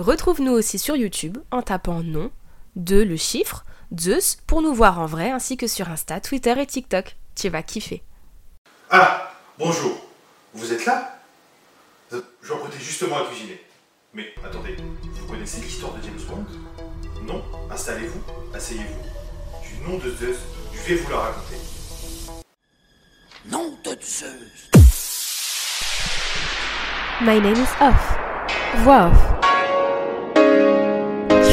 Retrouve-nous aussi sur YouTube en tapant nom, de le chiffre, Zeus pour nous voir en vrai ainsi que sur Insta, Twitter et TikTok. Tu vas kiffer. Ah, bonjour. Vous êtes là? Je m'apprêtais justement à cuisiner. Mais attendez, vous connaissez l'histoire de James Bond? Non? Installez-vous, asseyez-vous. Du nom de Zeus, je vais vous la raconter. Nom de Zeus My name is Off. Voix off.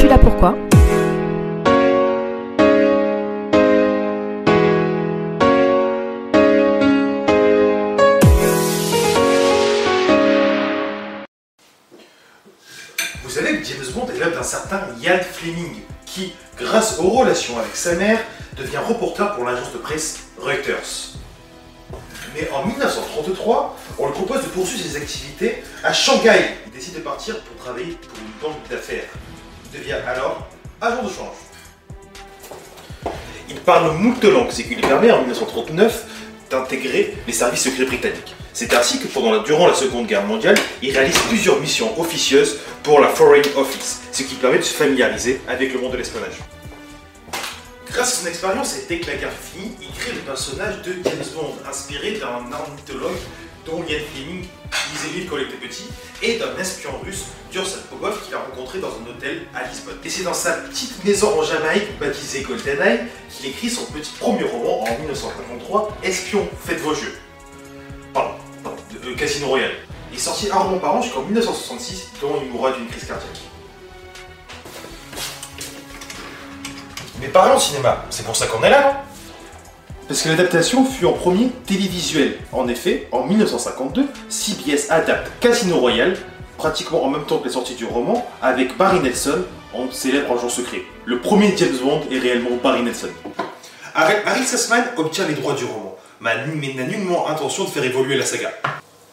Suis là pourquoi Vous savez que James Bond est l'œuvre d'un certain Ian Fleming, qui, grâce aux relations avec sa mère, devient reporter pour l'agence de presse Reuters. Mais en 1933, on lui propose de poursuivre ses activités à Shanghai. Il décide de partir pour travailler pour une banque d'affaires. Devient alors agent de change. Il parle moult langues, ce qui lui permet en 1939 d'intégrer les services secrets britanniques. C'est ainsi que pendant la- durant la Seconde Guerre mondiale, il réalise plusieurs missions officieuses pour la Foreign Office, ce qui permet de se familiariser avec le monde de l'espionnage. Grâce à son expérience et dès que la guerre finit, il crée le personnage de James Bond, inspiré d'un ornithologue dont Ian Fleming lisait lui quand il était petit, et d'un espion russe, Dursat Pogov, qu'il a rencontré dans un hôtel à Lisbonne. Et c'est dans sa petite maison en Jamaïque, baptisée GoldenEye, qu'il écrit son petit premier roman en 1953, Espion, faites vos jeux. Pardon, pardon, de Casino Royale. Il est sorti un roman par an jusqu'en 1966, dont il mourra d'une crise cardiaque. Mais parlons cinéma, c'est pour ça qu'on est là, Parce que l'adaptation fut en premier télévisuel. En effet, en 1952, CBS adapte Casino Royale, pratiquement en même temps que la sortie du roman, avec Barry Nelson en célèbre agent secret. Le premier James Bond est réellement Barry Nelson. Harry Sussman obtient les droits du roman, mais n'a nullement intention de faire évoluer la saga.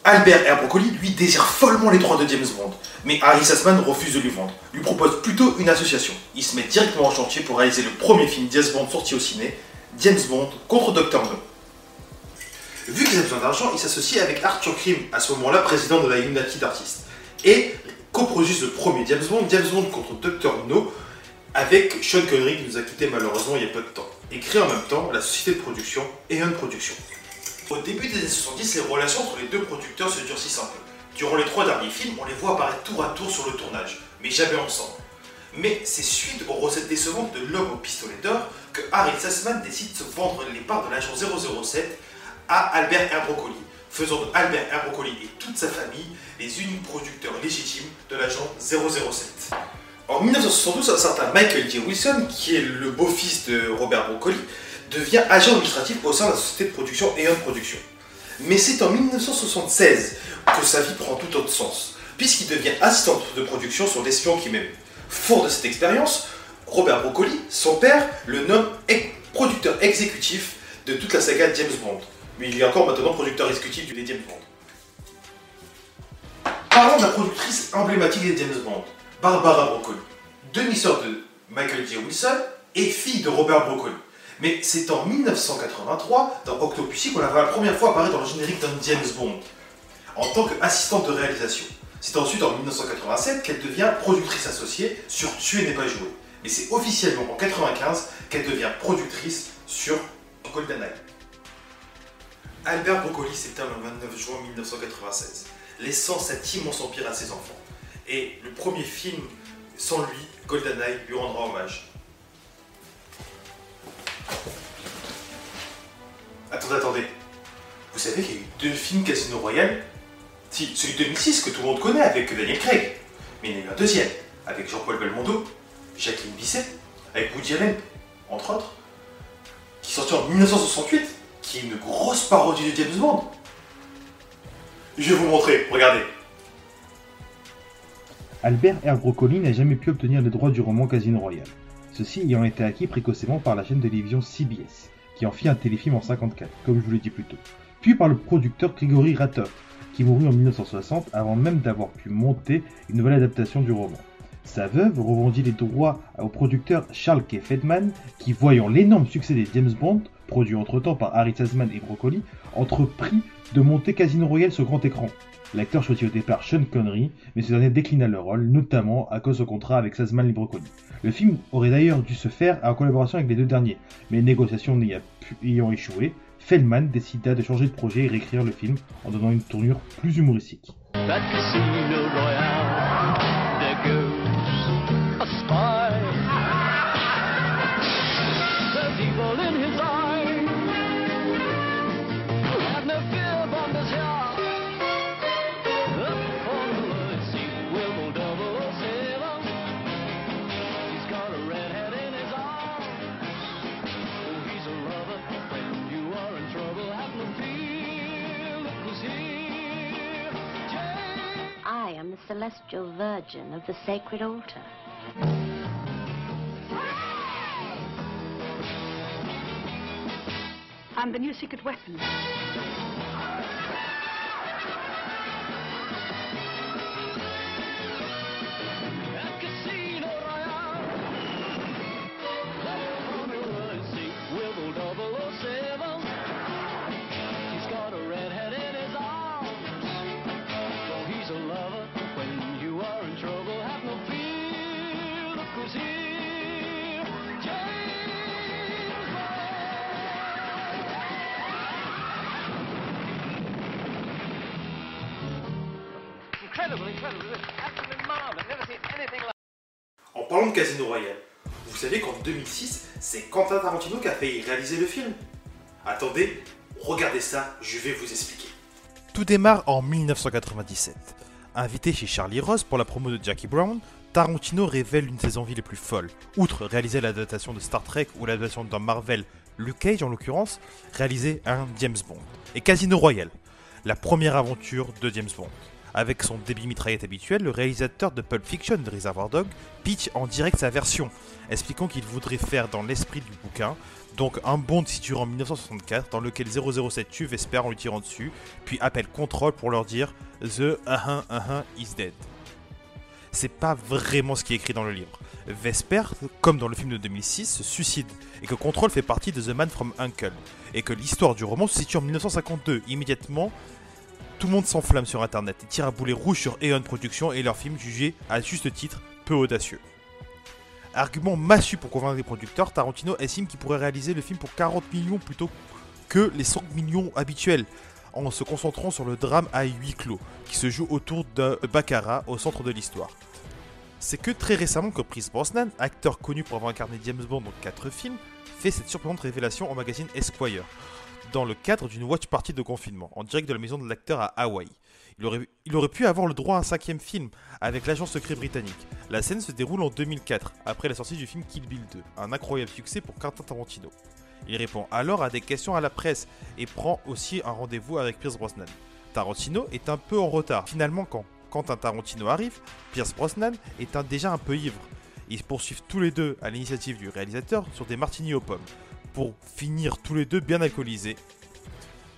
Albert Herbrocoli, lui, désire follement les droits de James Bond, mais Harry Sussman refuse de lui vendre, lui propose plutôt une association. Il se met directement en chantier pour réaliser le premier film James Bond sorti au ciné, James Bond contre Dr. No. Vu qu'ils ont besoin d'argent, il s'associe avec Arthur Krim, à ce moment-là président de la United Artists, et coproduisent le premier James Bond, James Bond contre Dr. No, avec Sean Connery qui nous a quitté malheureusement il y a peu de temps, et crée en même temps la société de production Eon Production. Au début des années 70, les relations entre les deux producteurs se durcissent un peu. Durant les trois derniers films, on les voit apparaître tour à tour sur le tournage, mais jamais ensemble. Mais c'est suite aux recettes décevantes de l'homme au pistolet d'or que Harry Sussman décide de se vendre les parts de l'agent 007 à Albert Herbrocoli, faisant de Albert Herbrocoli et toute sa famille les uniques producteurs légitimes de l'agent 007. En 1972, un certain Michael J. Wilson, qui est le beau-fils de Robert Broccoli, devient agent administratif au sein de la société de production Eon Production. Mais c'est en 1976 que sa vie prend tout autre sens, puisqu'il devient assistant de production sur L'espion qui m'aime. Fort de cette expérience, Robert Broccoli, son père, le nomme producteur exécutif de toute la saga James Bond. Mais il est encore maintenant producteur exécutif du James Bond. Parlons de la productrice emblématique des James Bond, Barbara Broccoli, demi-sœur de Michael J. Wilson et fille de Robert Broccoli. Mais c'est en 1983, dans Octopussy, qu'on la voit la première fois apparaître dans le générique d'un James Bond, en tant qu'assistante de réalisation. C'est ensuite en 1987 qu'elle devient productrice associée sur Tuer n'est pas joué. Mais c'est officiellement en 1995 qu'elle devient productrice sur GoldenEye. Albert Broccoli s'éteint le 29 juin 1996, laissant cet immense empire à ses enfants. Et le premier film, sans lui, GoldenEye, lui rendra hommage. Attendez, attendez. Vous savez qu'il y a eu deux films Casino Royale Si, celui de 2006 que tout le monde connaît avec Daniel Craig. Mais il y en a eu un deuxième, avec Jean-Paul Belmondo, Jacqueline Bisset, avec Woody Allen, entre autres, qui est sorti en 1968, qui est une grosse parodie de James Bond. Je vais vous montrer, regardez. Albert R. N'a jamais pu obtenir les droits du roman Casino Royale, ceci ayant été acquis précocement par la chaîne de télévision CBS, qui en fit un téléfilm en 54, comme je vous l'ai dit plus tôt, puis par le producteur Grigory Ratov, qui mourut en 1960 avant même d'avoir pu monter une nouvelle adaptation du roman. Sa veuve revendit les droits au producteur Charles K. Fedman, qui, voyant l'énorme succès des James Bond, produit entre-temps par Harry Sazman et Broccoli, entreprit de monter Casino Royale sur grand écran. L'acteur choisit au départ Sean Connery, mais ce dernier déclina le rôle, notamment à cause de contrat avec Sazman Libroconi. Le film aurait d'ailleurs dû se faire en collaboration avec les deux derniers, mais les négociations ayant échoué, Feldman décida de changer de projet et réécrire le film en donnant une tournure plus humoristique. Celestial virgin of the sacred altar. I'm the new secret weapon. En parlant de Casino Royale, vous savez qu'en 2006, c'est Quentin Tarantino qui a failli réaliser le film Attendez, regardez ça, je vais vous expliquer. Tout démarre en 1997. Invité chez Charlie Ross pour la promo de Jackie Brown, Tarantino révèle une de ses envies les plus folles. Outre réaliser l'adaptation de Star Trek ou l'adaptation d'un Marvel, Luke Cage en l'occurrence, réaliser un James Bond. Et Casino Royale, la première aventure de James Bond. Avec son débit mitraillette habituel, le réalisateur de Pulp Fiction de Reservoir Dog pitch en direct sa version, expliquant qu'il voudrait faire dans l'esprit du bouquin, donc un Bond situé en 1964 dans lequel 007 tue Vesper en lui tirant dessus, puis appelle Control pour leur dire The uh -huh, uh -huh is dead. C'est pas vraiment ce qui est écrit dans le livre. Vesper, comme dans le film de 2006, se suicide, et que Control fait partie de The Man from Uncle, et que l'histoire du roman se situe en 1952, immédiatement tout le monde s'enflamme sur internet et tire à boulet rouge sur Eon Productions et leur film jugé à juste titre peu audacieux. Argument massu pour convaincre les producteurs, Tarantino estime qu'il pourrait réaliser le film pour 40 millions plutôt que les 100 millions habituels, en se concentrant sur le drame à huis clos, qui se joue autour de Baccarat au centre de l'histoire. C'est que très récemment que Chris Brosnan, acteur connu pour avoir incarné James Bond dans 4 films, fait cette surprenante révélation au magazine Esquire, dans le cadre d'une watch party de confinement, en direct de la maison de l'acteur à Hawaï. Il aurait, pu avoir le droit à un cinquième film avec l'agent secret britannique. La scène se déroule en 2004, après la sortie du film Kill Bill 2, un incroyable succès pour Quentin Tarantino. Il répond alors à des questions à la presse et prend aussi un rendez-vous avec Pierce Brosnan. Tarantino est un peu en retard. Finalement, quand Quentin Tarantino arrive, Pierce Brosnan est déjà un peu ivre. Ils poursuivent tous les deux à l'initiative du réalisateur sur des martinis aux pommes pour finir tous les deux bien alcoolisés.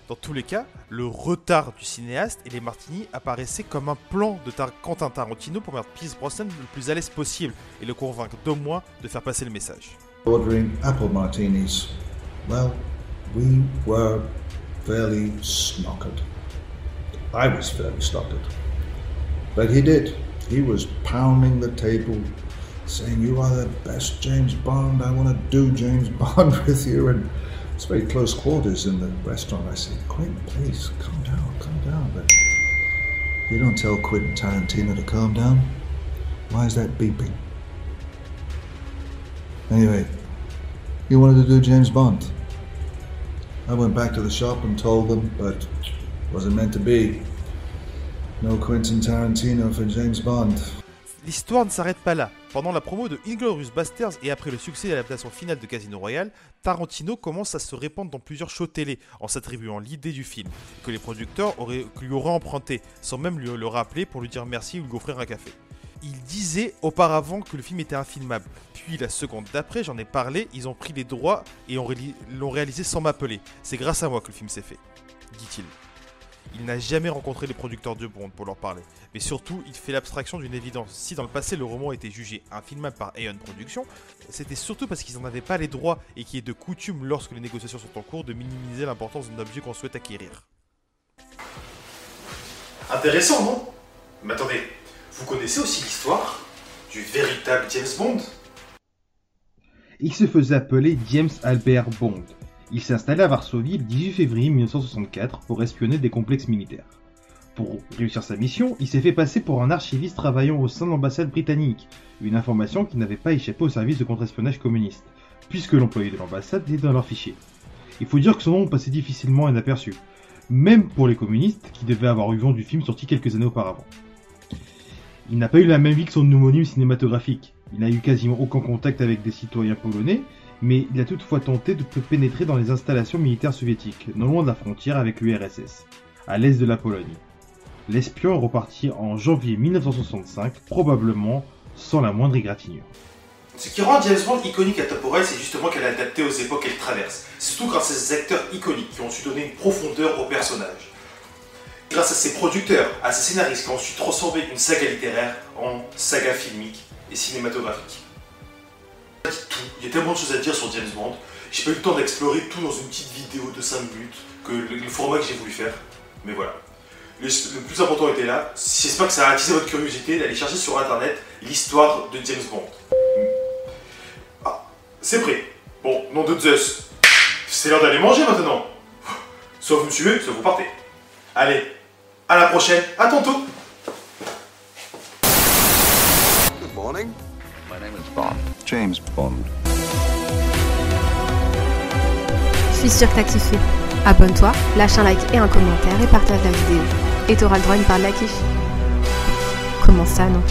Dans tous les cas, le retard du cinéaste et les martinis apparaissaient comme un plan de Quentin Tarantino pour mettre Pierce Brosnan le plus à l'aise possible et le convaincre d'au moins de faire passer le message. Ordering apple martinis. Well, we were fairly snockered. I was fairly snockered. But he did. He was pounding the table, saying, You are the best James Bond. I want to do James Bond with you. And it's very close quarters in the restaurant. I said, Quentin, please, calm down, calm down. But you don't tell Quentin Tarantino to calm down. Why is that beeping? Anyway, he wanted to do James Bond. I went back to the shop and told them, but wasn't meant to be. No Quentin Tarantino for James Bond. L'histoire ne s'arrête pas là. Pendant la promo de Inglorious Basterds et après le succès de l'adaptation finale de Casino Royale, Tarantino commence à se répandre dans plusieurs shows télé en s'attribuant l'idée du film, que les producteurs lui auraient emprunté, sans même lui le rappeler pour lui dire merci ou lui offrir un café. Il disait auparavant que le film était infilmable. Puis la seconde d'après, j'en ai parlé, ils ont pris les droits et l'ont réalisé sans m'appeler. C'est grâce à moi que le film s'est fait, dit-il. Il n'a jamais rencontré les producteurs de Bond pour leur parler. Mais surtout, il fait l'abstraction d'une évidence. Si dans le passé le roman était jugé infilmable par Aeon Productions, c'était surtout parce qu'ils n'en avaient pas les droits et qu'il est de coutume lorsque les négociations sont en cours de minimiser l'importance d'un objet qu'on souhaite acquérir. Intéressant, non? Mais attendez, vous connaissez aussi l'histoire du véritable James Bond? Il se faisait appeler James Albert Bond. Il s'est installé à Varsovie le 18 février 1964 pour espionner des complexes militaires. Pour réussir sa mission, il s'est fait passer pour un archiviste travaillant au sein de l'ambassade britannique, une information qui n'avait pas échappé au service de contre-espionnage communiste, puisque l'employé de l'ambassade était dans leur fichier. Il faut dire que son nom passait difficilement inaperçu, même pour les communistes qui devaient avoir eu vent du film sorti quelques années auparavant. Il n'a pas eu la même vie que son homonyme cinématographique. Il n'a eu quasiment aucun contact avec des citoyens polonais, mais il a toutefois tenté de pénétrer dans les installations militaires soviétiques, non loin de la frontière avec l'URSS, à l'est de la Pologne. L'espion est reparti en janvier 1965, probablement sans la moindre égratignure. Ce qui rend James Bond iconique à Temporel, c'est justement qu'elle est adaptée aux époques qu'elle traverse. Surtout grâce à ces acteurs iconiques qui ont su donner une profondeur au personnage. Grâce à ses producteurs, à ses scénaristes qui ont su transformer une saga littéraire en saga filmique et cinématographique. Tout. Il y a tellement de choses à dire sur James Bond. J'ai pas eu le temps d'explorer tout dans une petite vidéo de 5 minutes, que le, format que j'ai voulu faire. Mais voilà. Le, le plus important était là. J'espère que ça a attisé votre curiosité d'aller chercher sur internet l'histoire de James Bond. Ah, c'est prêt. Bon, nom de Zeus. C'est l'heure d'aller manger maintenant. Soit vous me suivez, soit vous partez. Allez, à la prochaine, à tantôt. Good morning. My name is Bond. James Bond. Je suis sûre que t'as kiffé. Abonne-toi, lâche un like et un commentaire et partage la vidéo. Et t'auras le droit à une part de la quiche. Comment ça, non?